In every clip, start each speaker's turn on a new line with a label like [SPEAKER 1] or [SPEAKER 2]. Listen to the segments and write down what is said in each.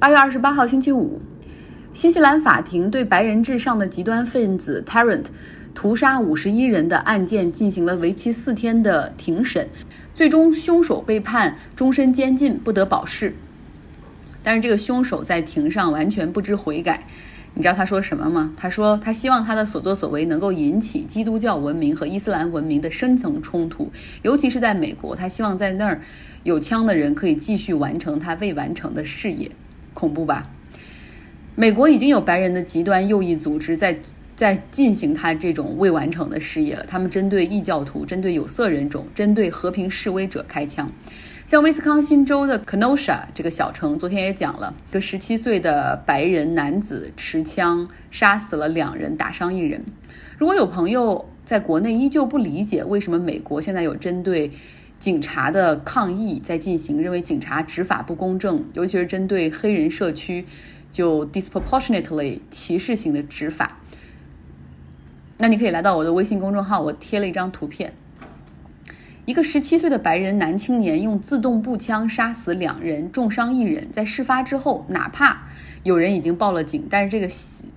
[SPEAKER 1] 八月二十八号星期五，新西兰法庭对白人至上的极端分子 Tarrant 屠杀五十一人的案件进行了为期四天的庭审，最终凶手被判终身监禁，不得保释。但是这个凶手在庭上完全不知悔改。你知道他说什么吗？他说他希望他的所作所为能够引起基督教文明和伊斯兰文明的深层冲突，尤其是在美国，他希望在那儿有枪的人可以继续完成他未完成的事业。恐怖吧？美国已经有白人的极端右翼组织在在进行他这种未完成的事业了。他们针对异教徒、针对有色人种、针对和平示威者开枪。像威斯康星州的 Kenosha 这个小城，昨天也讲了，一个十七岁的白人男子持枪杀死了两人，打伤一人。如果有朋友在国内依旧不理解为什么美国现在有针对警察的抗议在进行，认为警察执法不公正，尤其是针对黑人社区就 disproportionately 歧视性的执法，那你可以来到我的微信公众号，我贴了一张图片。一个十七岁的白人男青年用自动步枪杀死两人，重伤一人。在事发之后，哪怕有人已经报了警，但是这个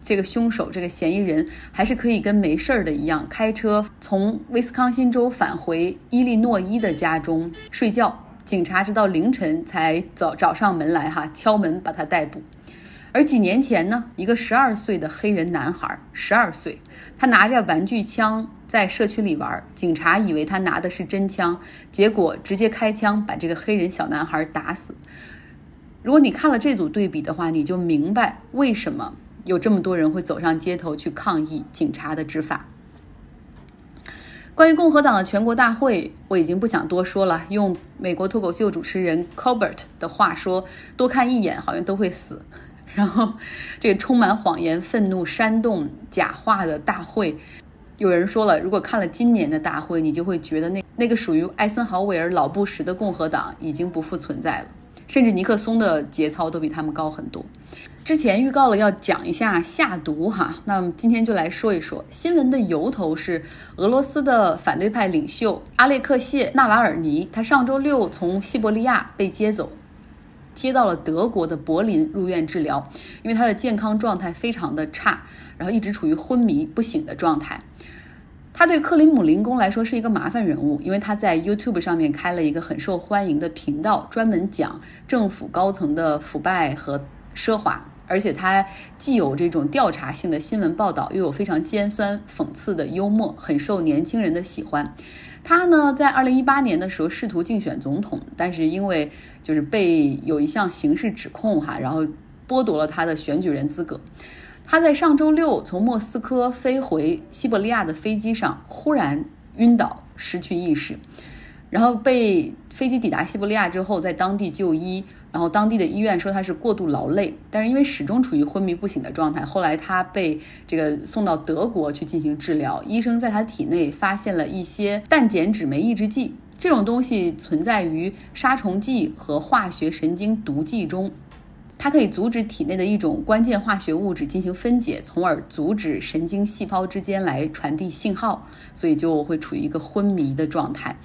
[SPEAKER 1] 这个凶手、这个嫌疑人还是可以跟没事儿的一样，开车从威斯康星州返回伊利诺伊的家中睡觉。警察直到凌晨才找找上门来，哈，敲门把他逮捕。而几年前呢，一个十二岁的黑人男孩，十二岁，他拿着玩具枪在社区里玩，警察以为他拿的是真枪，结果直接开枪把这个黑人小男孩打死。如果你看了这组对比的话，你就明白为什么有这么多人会走上街头去抗议警察的执法。关于共和党的全国大会，我已经不想多说了。用美国脱口秀主持人 Colbert 的话说，多看一眼好像都会死。然后，这个充满谎言、愤怒、煽动、假话的大会，有人说了，如果看了今年的大会，你就会觉得那那个属于艾森豪威尔、老布什的共和党已经不复存在了，甚至尼克松的节操都比他们高很多。之前预告了要讲一下下毒哈，那么今天就来说一说新闻的由头是俄罗斯的反对派领袖阿列克谢·纳瓦尔尼，他上周六从西伯利亚被接走。接到了德国的柏林入院治疗，因为他的健康状态非常的差，然后一直处于昏迷不醒的状态。他对克里姆林宫来说是一个麻烦人物，因为他在 YouTube 上面开了一个很受欢迎的频道，专门讲政府高层的腐败和奢华，而且他既有这种调查性的新闻报道，又有非常尖酸讽刺的幽默，很受年轻人的喜欢。他呢，在二零一八年的时候试图竞选总统，但是因为就是被有一项刑事指控哈，然后剥夺了他的选举人资格。他在上周六从莫斯科飞回西伯利亚的飞机上忽然晕倒，失去意识，然后被飞机抵达西伯利亚之后，在当地就医。然后当地的医院说他是过度劳累，但是因为始终处于昏迷不醒的状态，后来他被这个送到德国去进行治疗。医生在他体内发现了一些氮碱酯酶抑制剂，这种东西存在于杀虫剂和化学神经毒剂中，它可以阻止体内的一种关键化学物质进行分解，从而阻止神经细胞之间来传递信号，所以就会处于一个昏迷的状态。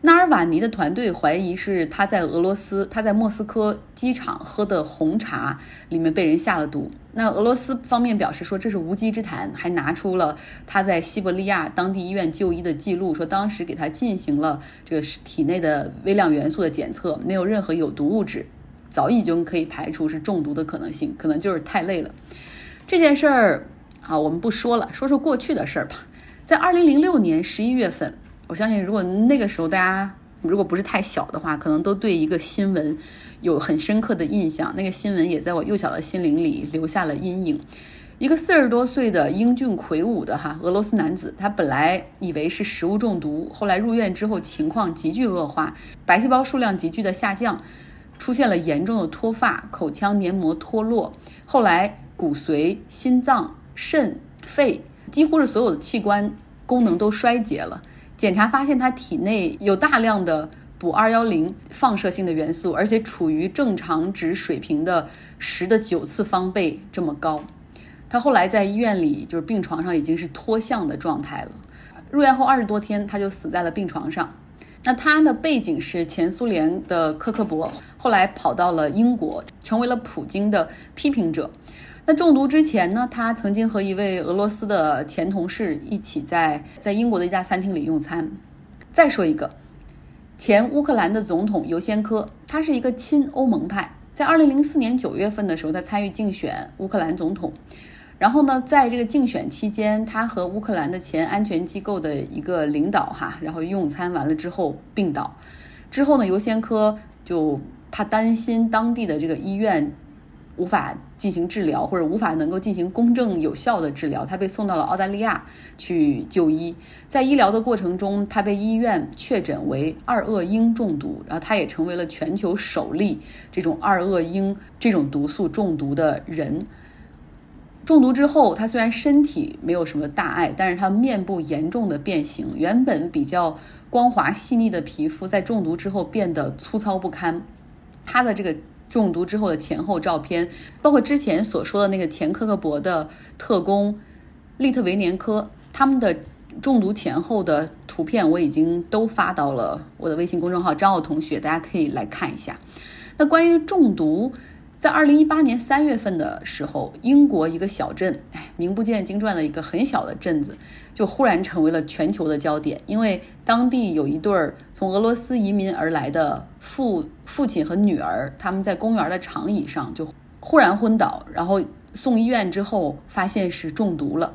[SPEAKER 1] 纳尔瓦尼的团队怀疑是他在俄罗斯，他在莫斯科机场喝的红茶里面被人下了毒。那俄罗斯方面表示说这是无稽之谈，还拿出了他在西伯利亚当地医院就医的记录，说当时给他进行了这个体内的微量元素的检测，没有任何有毒物质，早已经可以排除是中毒的可能性，可能就是太累了。这件事儿啊，我们不说了，说说过去的事儿吧。在二零零六年十一月份。我相信，如果那个时候大家如果不是太小的话，可能都对一个新闻有很深刻的印象。那个新闻也在我幼小的心灵里留下了阴影。一个四十多岁的英俊魁梧的哈俄罗斯男子，他本来以为是食物中毒，后来入院之后情况急剧恶化，白细胞数量急剧的下降，出现了严重的脱发、口腔黏膜脱落，后来骨髓、心脏、肾、肺，几乎是所有的器官功能都衰竭了。检查发现他体内有大量的补二幺零放射性的元素，而且处于正常值水平的十的九次方倍这么高。他后来在医院里就是病床上已经是脱相的状态了。入院后二十多天，他就死在了病床上。那他的背景是前苏联的科克勃，后来跑到了英国，成为了普京的批评者。那中毒之前呢，他曾经和一位俄罗斯的前同事一起在在英国的一家餐厅里用餐。再说一个，前乌克兰的总统尤先科，他是一个亲欧盟派，在二零零四年九月份的时候，他参与竞选乌克兰总统。然后呢，在这个竞选期间，他和乌克兰的前安全机构的一个领导哈，然后用餐完了之后病倒。之后呢，尤先科就他担心当地的这个医院无法进行治疗，或者无法能够进行公正有效的治疗，他被送到了澳大利亚去就医。在医疗的过程中，他被医院确诊为二恶英中毒，然后他也成为了全球首例这种二恶英这种毒素中毒的人。中毒之后，他虽然身体没有什么大碍，但是他面部严重的变形，原本比较光滑细腻的皮肤在中毒之后变得粗糙不堪。他的这个中毒之后的前后照片，包括之前所说的那个前科克勃的特工利特维年科，他们的中毒前后的图片我已经都发到了我的微信公众号张奥同学，大家可以来看一下。那关于中毒。在二零一八年三月份的时候，英国一个小镇，哎，名不见经传的一个很小的镇子，就忽然成为了全球的焦点。因为当地有一对儿从俄罗斯移民而来的父父亲和女儿，他们在公园的长椅上就忽然昏倒，然后送医院之后发现是中毒了。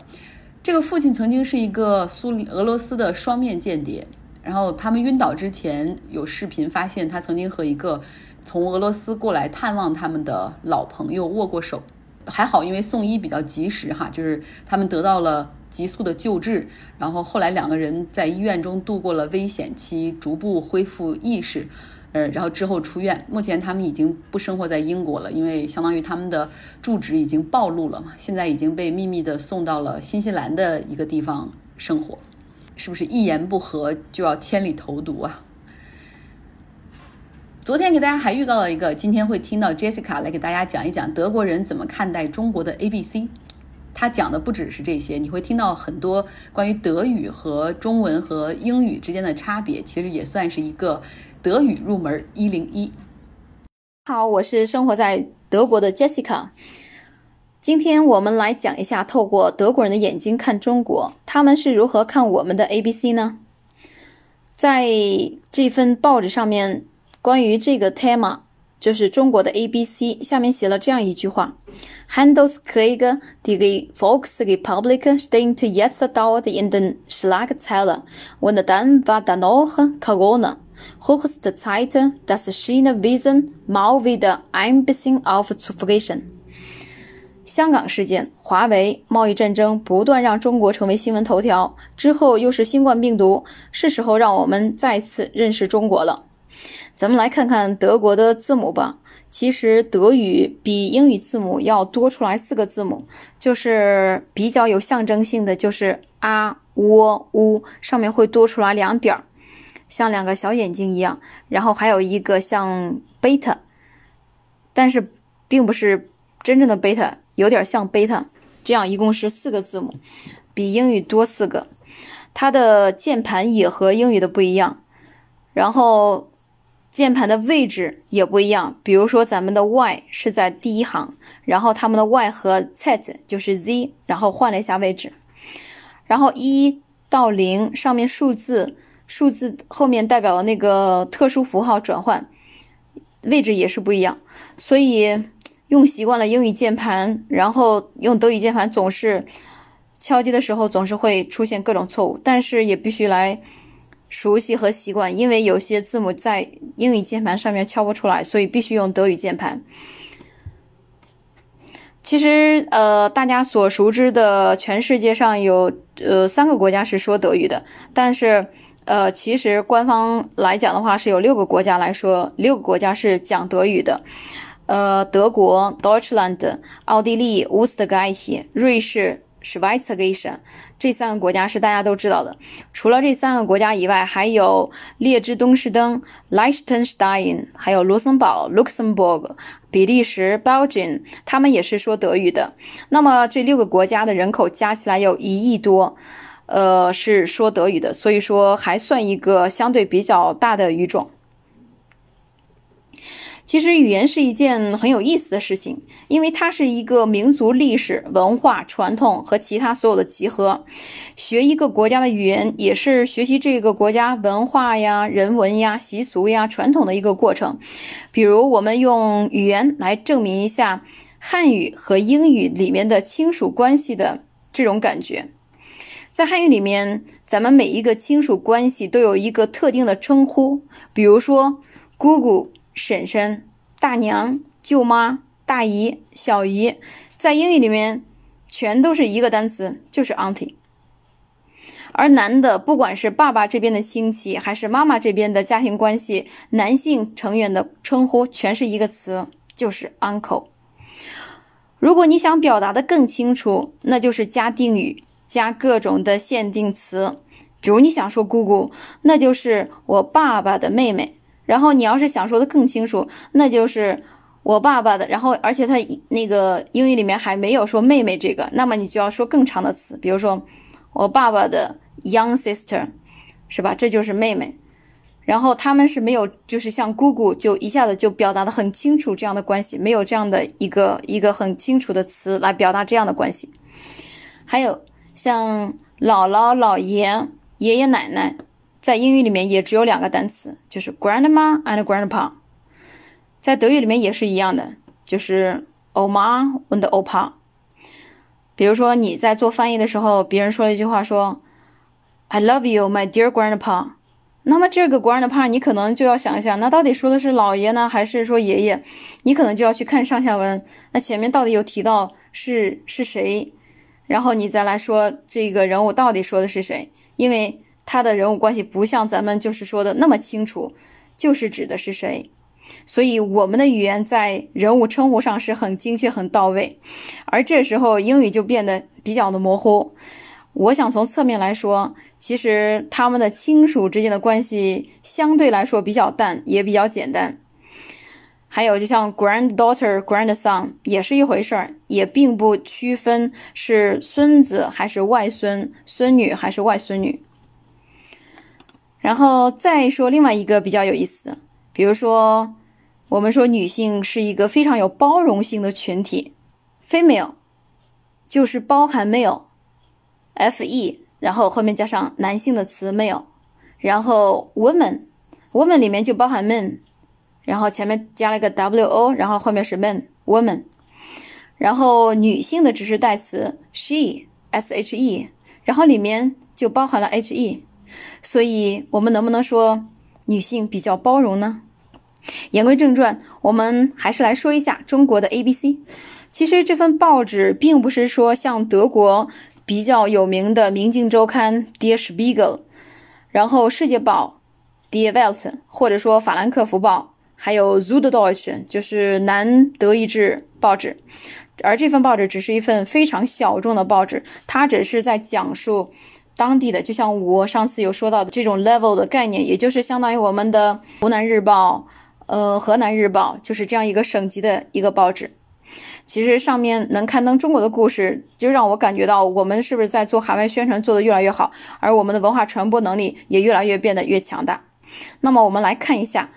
[SPEAKER 1] 这个父亲曾经是一个苏俄罗斯的双面间谍，然后他们晕倒之前有视频发现他曾经和一个。从俄罗斯过来探望他们的老朋友握过手，还好，因为送医比较及时哈，就是他们得到了急速的救治，然后后来两个人在医院中度过了危险期，逐步恢复意识，呃，然后之后出院。目前他们已经不生活在英国了，因为相当于他们的住址已经暴露了嘛，现在已经被秘密的送到了新西兰的一个地方生活，是不是一言不合就要千里投毒啊？昨天给大家还预告了一个，今天会听到 Jessica 来给大家讲一讲德国人怎么看待中国的 A B C。他讲的不只是这些，你会听到很多关于德语和中文和英语之间的差别，其实也算是一个德语入门一零一。
[SPEAKER 2] 好，我是生活在德国的 Jessica。今天我们来讲一下，透过德国人的眼睛看中国，他们是如何看我们的 A B C 呢？在这份报纸上面。关于这个 tema，就是中国的 A B C，下面写了这样一句话：Handelskrieg die Volksrepublik stehen jetzt dort in den Schlagzeilen, und dann war da noch Corona. Höchste Zeit, das China-Wesen mal wieder ein bisschen aufzufrischen. 香港事件、华为、贸易战争不断让中国成为新闻头条，之后又是新冠病毒，是时候让我们再次认识中国了。咱们来看看德国的字母吧。其实德语比英语字母要多出来四个字母，就是比较有象征性的，就是啊、喔、乌，上面会多出来两点儿，像两个小眼睛一样。然后还有一个像贝塔，但是并不是真正的贝塔，有点像贝塔。这样一共是四个字母，比英语多四个。它的键盘也和英语的不一样，然后。键盘的位置也不一样，比如说咱们的 Y 是在第一行，然后他们的 Y 和 Z 就是 Z，然后换了一下位置，然后一到零上面数字，数字后面代表了那个特殊符号转换位置也是不一样，所以用习惯了英语键盘，然后用德语键盘总是敲击的时候总是会出现各种错误，但是也必须来。熟悉和习惯，因为有些字母在英语键盘上面敲不出来，所以必须用德语键盘。其实，呃，大家所熟知的全世界上有呃三个国家是说德语的，但是，呃，其实官方来讲的话是有六个国家来说，六个国家是讲德语的，呃，德国 （Deutschland）、奥地利 u s t g e i 瑞士。S c h w e i z e r i s h 这三个国家是大家都知道的。除了这三个国家以外，还有列支敦士登 （Liechtenstein），还有卢森堡 （Luxembourg）、比利时 （Belgium），他们也是说德语的。那么这六个国家的人口加起来有一亿多。呃，是说德语的，所以说还算一个相对比较大的语种。其实语言是一件很有意思的事情，因为它是一个民族历史文化传统和其他所有的集合。学一个国家的语言，也是学习这个国家文化呀、人文呀、习俗呀、传统的一个过程。比如，我们用语言来证明一下汉语和英语里面的亲属关系的这种感觉。在汉语里面，咱们每一个亲属关系都有一个特定的称呼，比如说姑姑。婶婶、大娘、舅妈、大姨、小姨，在英语里面全都是一个单词，就是 auntie。而男的，不管是爸爸这边的亲戚，还是妈妈这边的家庭关系，男性成员的称呼全是一个词，就是 uncle。如果你想表达的更清楚，那就是加定语，加各种的限定词。比如你想说姑姑，那就是我爸爸的妹妹。然后你要是想说的更清楚，那就是我爸爸的。然后而且他那个英语里面还没有说妹妹这个，那么你就要说更长的词，比如说我爸爸的 young sister，是吧？这就是妹妹。然后他们是没有，就是像姑姑，就一下子就表达的很清楚这样的关系，没有这样的一个一个很清楚的词来表达这样的关系。还有像姥姥、姥爷、爷爷奶奶。在英语里面也只有两个单词，就是 grandma and grandpa。在德语里面也是一样的，就是 oma und opa。比如说你在做翻译的时候，别人说了一句话说 "I love you, my dear grandpa"，那么这个 grandpa 你可能就要想一想，那到底说的是老爷呢，还是说爷爷？你可能就要去看上下文，那前面到底有提到是是谁，然后你再来说这个人物到底说的是谁，因为。他的人物关系不像咱们就是说的那么清楚，就是指的是谁，所以我们的语言在人物称呼上是很精确、很到位，而这时候英语就变得比较的模糊。我想从侧面来说，其实他们的亲属之间的关系相对来说比较淡，也比较简单。还有就像 granddaughter、grandson 也是一回事儿，也并不区分是孙子还是外孙、孙女还是外孙女。然后再说另外一个比较有意思的，比如说，我们说女性是一个非常有包容性的群体，female 就是包含 male，f e，然后后面加上男性的词 male，然后 woman，woman 里面就包含 men，然后前面加了一个 w o，然后后面是 men，woman，然后女性的指示代词 she，s h e，然后里面就包含了 h e。所以，我们能不能说女性比较包容呢？言归正传，我们还是来说一下中国的 A B C。其实这份报纸并不是说像德国比较有名的《明镜周刊》Der Spiegel，然后《世界报》Die Welt，或者说《法兰克福报》，还有 Süddeutsche，就是南德意志报纸。而这份报纸只是一份非常小众的报纸，它只是在讲述。当地的，就像我上次有说到的这种 level 的概念，也就是相当于我们的湖南日报，呃，河南日报，就是这样一个省级的一个报纸。其实上面能刊登中国的故事，就让我感觉到我们是不是在做海外宣传做得越来越好，而我们的文化传播能力也越来越变得越强大。那么我们来看一下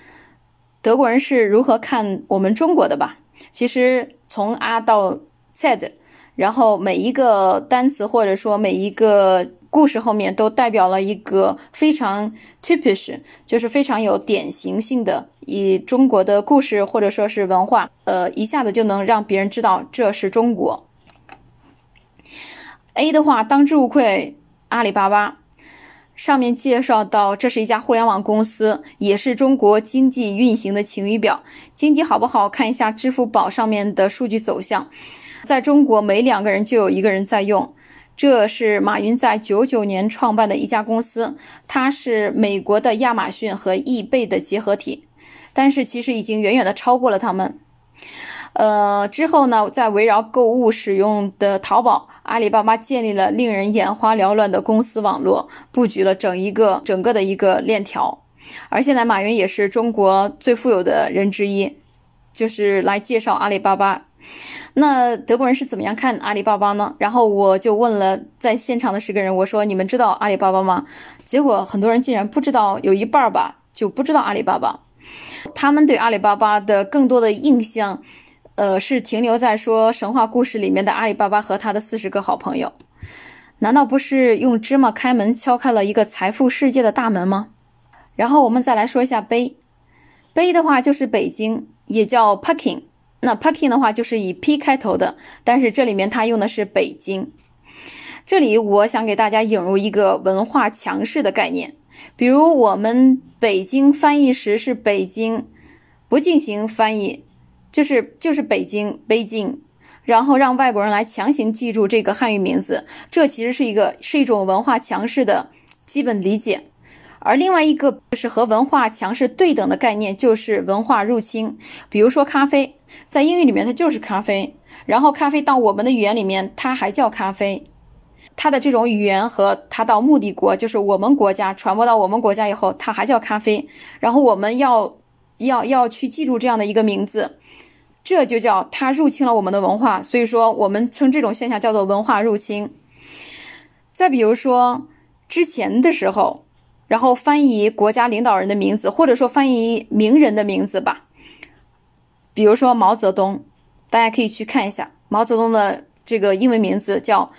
[SPEAKER 2] 德国人是如何看我们中国的吧。其实从 A 到 Z，然后每一个单词或者说每一个。故事后面都代表了一个非常 typish，就是非常有典型性的以中国的故事或者说是文化，呃，一下子就能让别人知道这是中国。A 的话，当之无愧，阿里巴巴。上面介绍到，这是一家互联网公司，也是中国经济运行的晴雨表。经济好不好，看一下支付宝上面的数据走向，在中国每两个人就有一个人在用。这是马云在九九年创办的一家公司，它是美国的亚马逊和易贝的结合体，但是其实已经远远的超过了他们。呃，之后呢，在围绕购物使用的淘宝，阿里巴巴建立了令人眼花缭乱的公司网络，布局了整一个整个的一个链条。而现在，马云也是中国最富有的人之一，就是来介绍阿里巴巴。那德国人是怎么样看阿里巴巴呢？然后我就问了在现场的十个人，我说：“你们知道阿里巴巴吗？”结果很多人竟然不知道，有一半吧就不知道阿里巴巴。他们对阿里巴巴的更多的印象，呃，是停留在说神话故事里面的阿里巴巴和他的四十个好朋友。难道不是用芝麻开门敲开了一个财富世界的大门吗？然后我们再来说一下碑，碑的话就是北京，也叫 Peking。那 Peking 的话就是以 P 开头的，但是这里面它用的是北京。这里我想给大家引入一个文化强势的概念，比如我们北京翻译时是北京，不进行翻译，就是就是北京，北京。然后让外国人来强行记住这个汉语名字，这其实是一个是一种文化强势的基本理解。而另外一个就是和文化强势对等的概念，就是文化入侵。比如说咖啡，在英语里面它就是咖啡，然后咖啡到我们的语言里面，它还叫咖啡。它的这种语言和它到目的国，就是我们国家传播到我们国家以后，它还叫咖啡。然后我们要要要去记住这样的一个名字。这就叫它入侵了我们的文化，所以说我们称这种现象叫做文化入侵。再比如说之前的时候，然后翻译国家领导人的名字，或者说翻译名人的名字吧，比如说毛泽东，大家可以去看一下。毛泽东的这个英文名字叫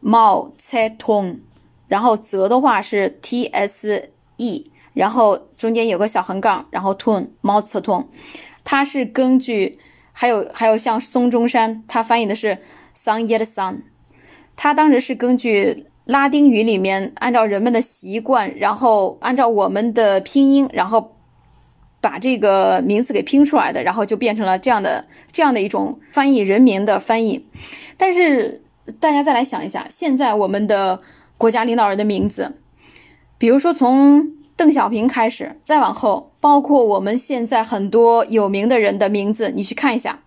[SPEAKER 2] 毛泽东，然后泽的话是 T S E，然后中间有个小横杠，然后 Tun 毛泽东，它是根据。还有还有像孙中山，他翻译的是 “sun yet sun”，他当时是根据拉丁语里面按照人们的习惯，然后按照我们的拼音，然后把这个名字给拼出来的，然后就变成了这样的这样的一种翻译人名的翻译。但是大家再来想一下，现在我们的国家领导人的名字，比如说从。邓小平开始，再往后，包括我们现在很多有名的人的名字，你去看一下，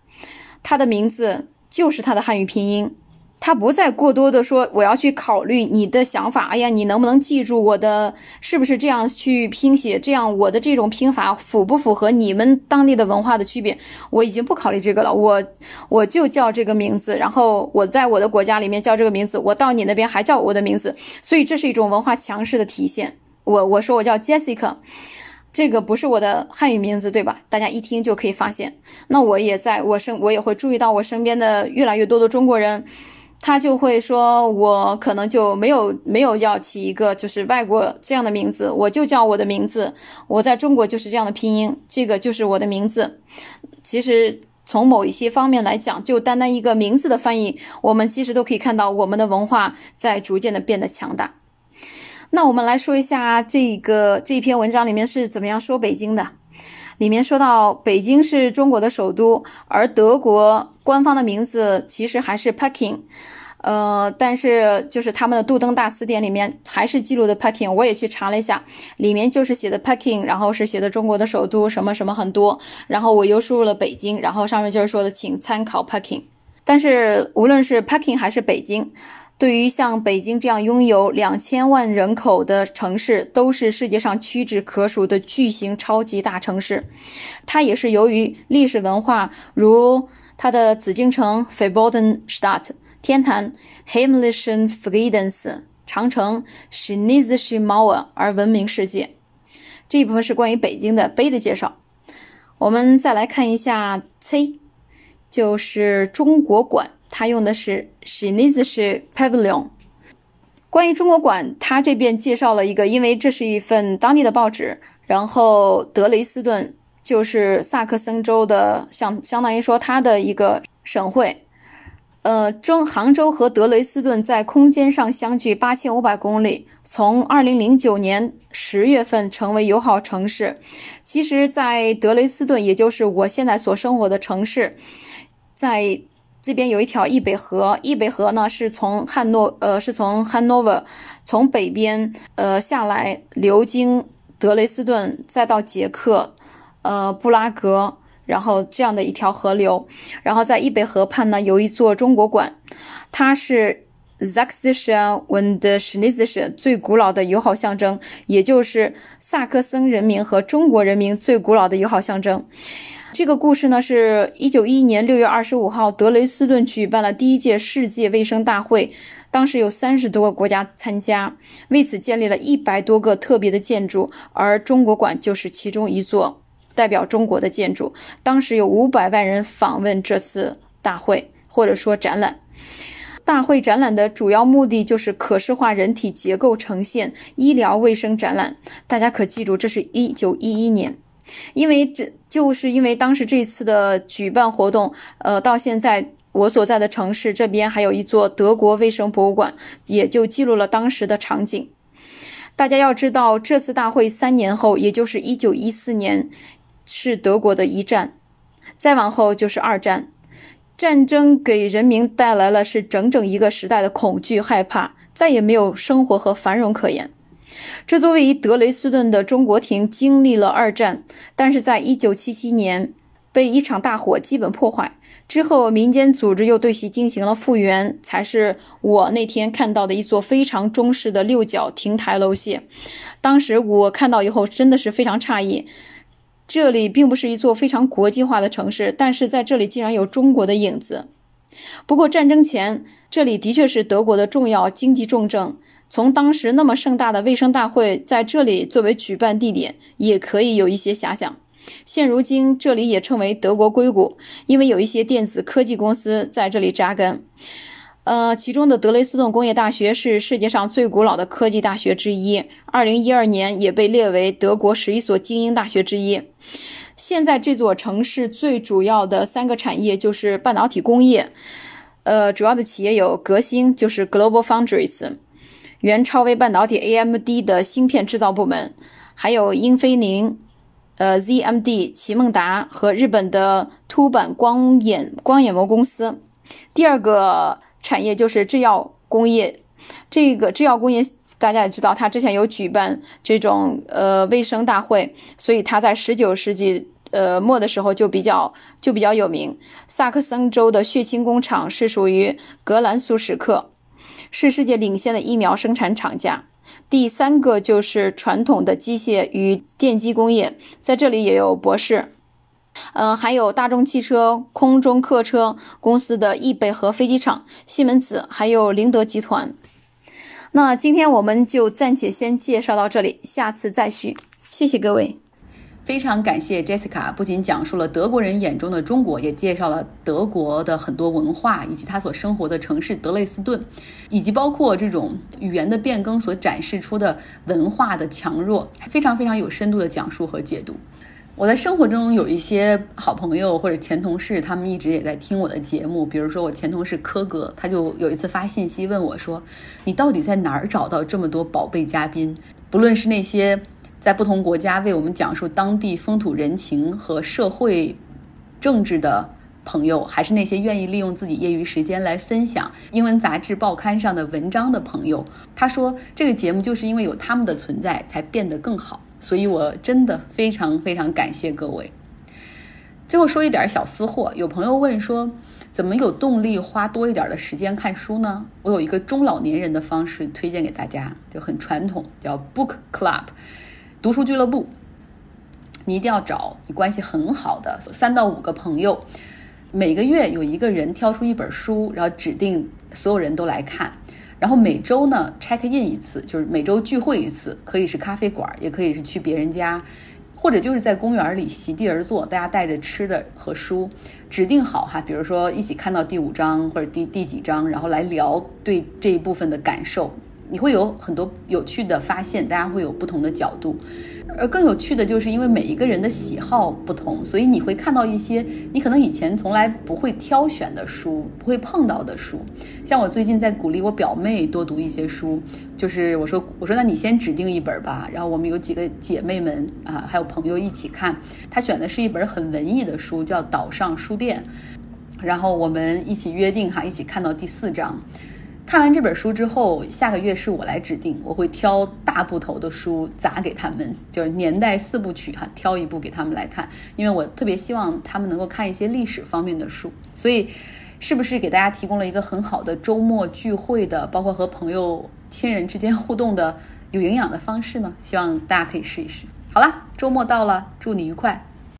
[SPEAKER 2] 他的名字就是他的汉语拼音，他不再过多的说我要去考虑你的想法，哎呀，你能不能记住我的，是不是这样去拼写，这样我的这种拼法符不符合你们当地的文化的区别？我已经不考虑这个了，我我就叫这个名字，然后我在我的国家里面叫这个名字，我到你那边还叫我的名字，所以这是一种文化强势的体现。我我说我叫 Jessica，这个不是我的汉语名字，对吧？大家一听就可以发现。那我也在我身，我也会注意到我身边的越来越多的中国人，他就会说，我可能就没有没有要起一个就是外国这样的名字，我就叫我的名字，我在中国就是这样的拼音，这个就是我的名字。其实从某一些方面来讲，就单单一个名字的翻译，我们其实都可以看到我们的文化在逐渐的变得强大。那我们来说一下这个这篇文章里面是怎么样说北京的。里面说到北京是中国的首都，而德国官方的名字其实还是 Peking，呃，但是就是他们的杜登大词典里面还是记录的 Peking。我也去查了一下，里面就是写的 Peking，然后是写的中国的首都什么什么很多，然后我又输入了北京，然后上面就是说的请参考 Peking。但是无论是 Peking 还是北京。对于像北京这样拥有两千万人口的城市，都是世界上屈指可数的巨型超级大城市。它也是由于历史文化，如它的紫禁城 （Verboten Stadt）、天坛 （Himmlischen Friedens）、长城 （Chinesische Mauer） 而闻名世界。这一部分是关于北京的碑的介绍。我们再来看一下 C，就是中国馆。他用的是 Chinese Pavilion。关于中国馆，他这边介绍了一个，因为这是一份当地的报纸。然后德累斯顿就是萨克森州的，相相当于说它的一个省会。呃，中杭州和德累斯顿在空间上相距八千五百公里。从二零零九年十月份成为友好城市。其实，在德累斯顿，也就是我现在所生活的城市，在。这边有一条易北河，易北河呢是从汉诺，呃，是从汉诺威从北边，呃下来流经德累斯顿，再到捷克，呃布拉格，然后这样的一条河流。然后在易北河畔呢有一座中国馆，它是 Sächsische und Schlesische 最古老的友好象征，也就是萨克森人民和中国人民最古老的友好象征。这个故事呢，是一九一一年六月二十五号，德累斯顿举办了第一届世界卫生大会，当时有三十多个国家参加，为此建立了一百多个特别的建筑，而中国馆就是其中一座代表中国的建筑。当时有五百万人访问这次大会，或者说展览。大会展览的主要目的就是可视化人体结构呈现医疗卫生展览。大家可记住，这是一九一一年，因为这就是因为当时这次的举办活动，呃，到现在我所在的城市这边还有一座德国卫生博物馆，也就记录了当时的场景。大家要知道，这次大会三年后，也就是一九一四年，是德国的一战，再往后就是二战。战争给人民带来了是整整一个时代的恐惧、害怕，再也没有生活和繁荣可言。这座位于德累斯顿的中国亭经历了二战，但是在一九七七年被一场大火基本破坏之后，民间组织又对其进行了复原，才是我那天看到的一座非常中式的六角亭台楼榭。当时我看到以后真的是非常诧异。这里并不是一座非常国际化的城市，但是在这里竟然有中国的影子。不过战争前，这里的确是德国的重要经济重镇。从当时那么盛大的卫生大会在这里作为举办地点，也可以有一些遐想。现如今，这里也称为德国硅谷，因为有一些电子科技公司在这里扎根。呃，其中的德累斯顿工业大学是世界上最古老的科技大学之一，二零一二年也被列为德国十一所精英大学之一。现在这座城市最主要的三个产业就是半导体工业，呃，主要的企业有革新，就是 Global Foundries，原超微半导体 AMD 的芯片制造部门，还有英飞凌，呃，ZMD 奇梦达和日本的凸版光眼光眼膜公司。第二个。产业就是制药工业，这个制药工业大家也知道，它之前有举办这种呃卫生大会，所以它在十九世纪呃末的时候就比较就比较有名。萨克森州的血清工厂是属于格兰苏史克，是世界领先的疫苗生产厂家。第三个就是传统的机械与电机工业，在这里也有博士。呃，还有大众汽车、空中客车公司的易贝河飞机场、西门子，还有宁德集团。那今天我们就暂且先介绍到这里，下次再续。谢谢各位，
[SPEAKER 1] 非常感谢 Jessica，不仅讲述了德国人眼中的中国，也介绍了德国的很多文化以及他所生活的城市德累斯顿，以及包括这种语言的变更所展示出的文化的强弱，非常非常有深度的讲述和解读。我在生活中有一些好朋友或者前同事，他们一直也在听我的节目。比如说，我前同事柯哥，他就有一次发信息问我说：“你到底在哪儿找到这么多宝贝嘉宾？不论是那些在不同国家为我们讲述当地风土人情和社会政治的朋友，还是那些愿意利用自己业余时间来分享英文杂志报刊上的文章的朋友。”他说：“这个节目就是因为有他们的存在，才变得更好。”所以，我真的非常非常感谢各位。最后说一点小私货，有朋友问说，怎么有动力花多一点的时间看书呢？我有一个中老年人的方式推荐给大家，就很传统，叫 Book Club，读书俱乐部。你一定要找你关系很好的三到五个朋友，每个月有一个人挑出一本书，然后指定所有人都来看。然后每周呢，check in 一次，就是每周聚会一次，可以是咖啡馆，也可以是去别人家，或者就是在公园里席地而坐，大家带着吃的和书，指定好哈，比如说一起看到第五章或者第第几章，然后来聊对这一部分的感受，你会有很多有趣的发现，大家会有不同的角度。而更有趣的就是，因为每一个人的喜好不同，所以你会看到一些你可能以前从来不会挑选的书，不会碰到的书。像我最近在鼓励我表妹多读一些书，就是我说我说那你先指定一本吧，然后我们有几个姐妹们啊，还有朋友一起看。她选的是一本很文艺的书，叫《岛上书店》，然后我们一起约定哈，一起看到第四章。看完这本书之后，下个月是我来指定，我会挑大部头的书砸给他们，就是年代四部曲哈，挑一部给他们来看，因为我特别希望他们能够看一些历史方面的书。所以是不是给大家提供了一个很好的周末聚会的，包括和朋友、亲人之间互动的有营养的方式呢？希望大家可以试一试。好了，周末到了，祝你愉快。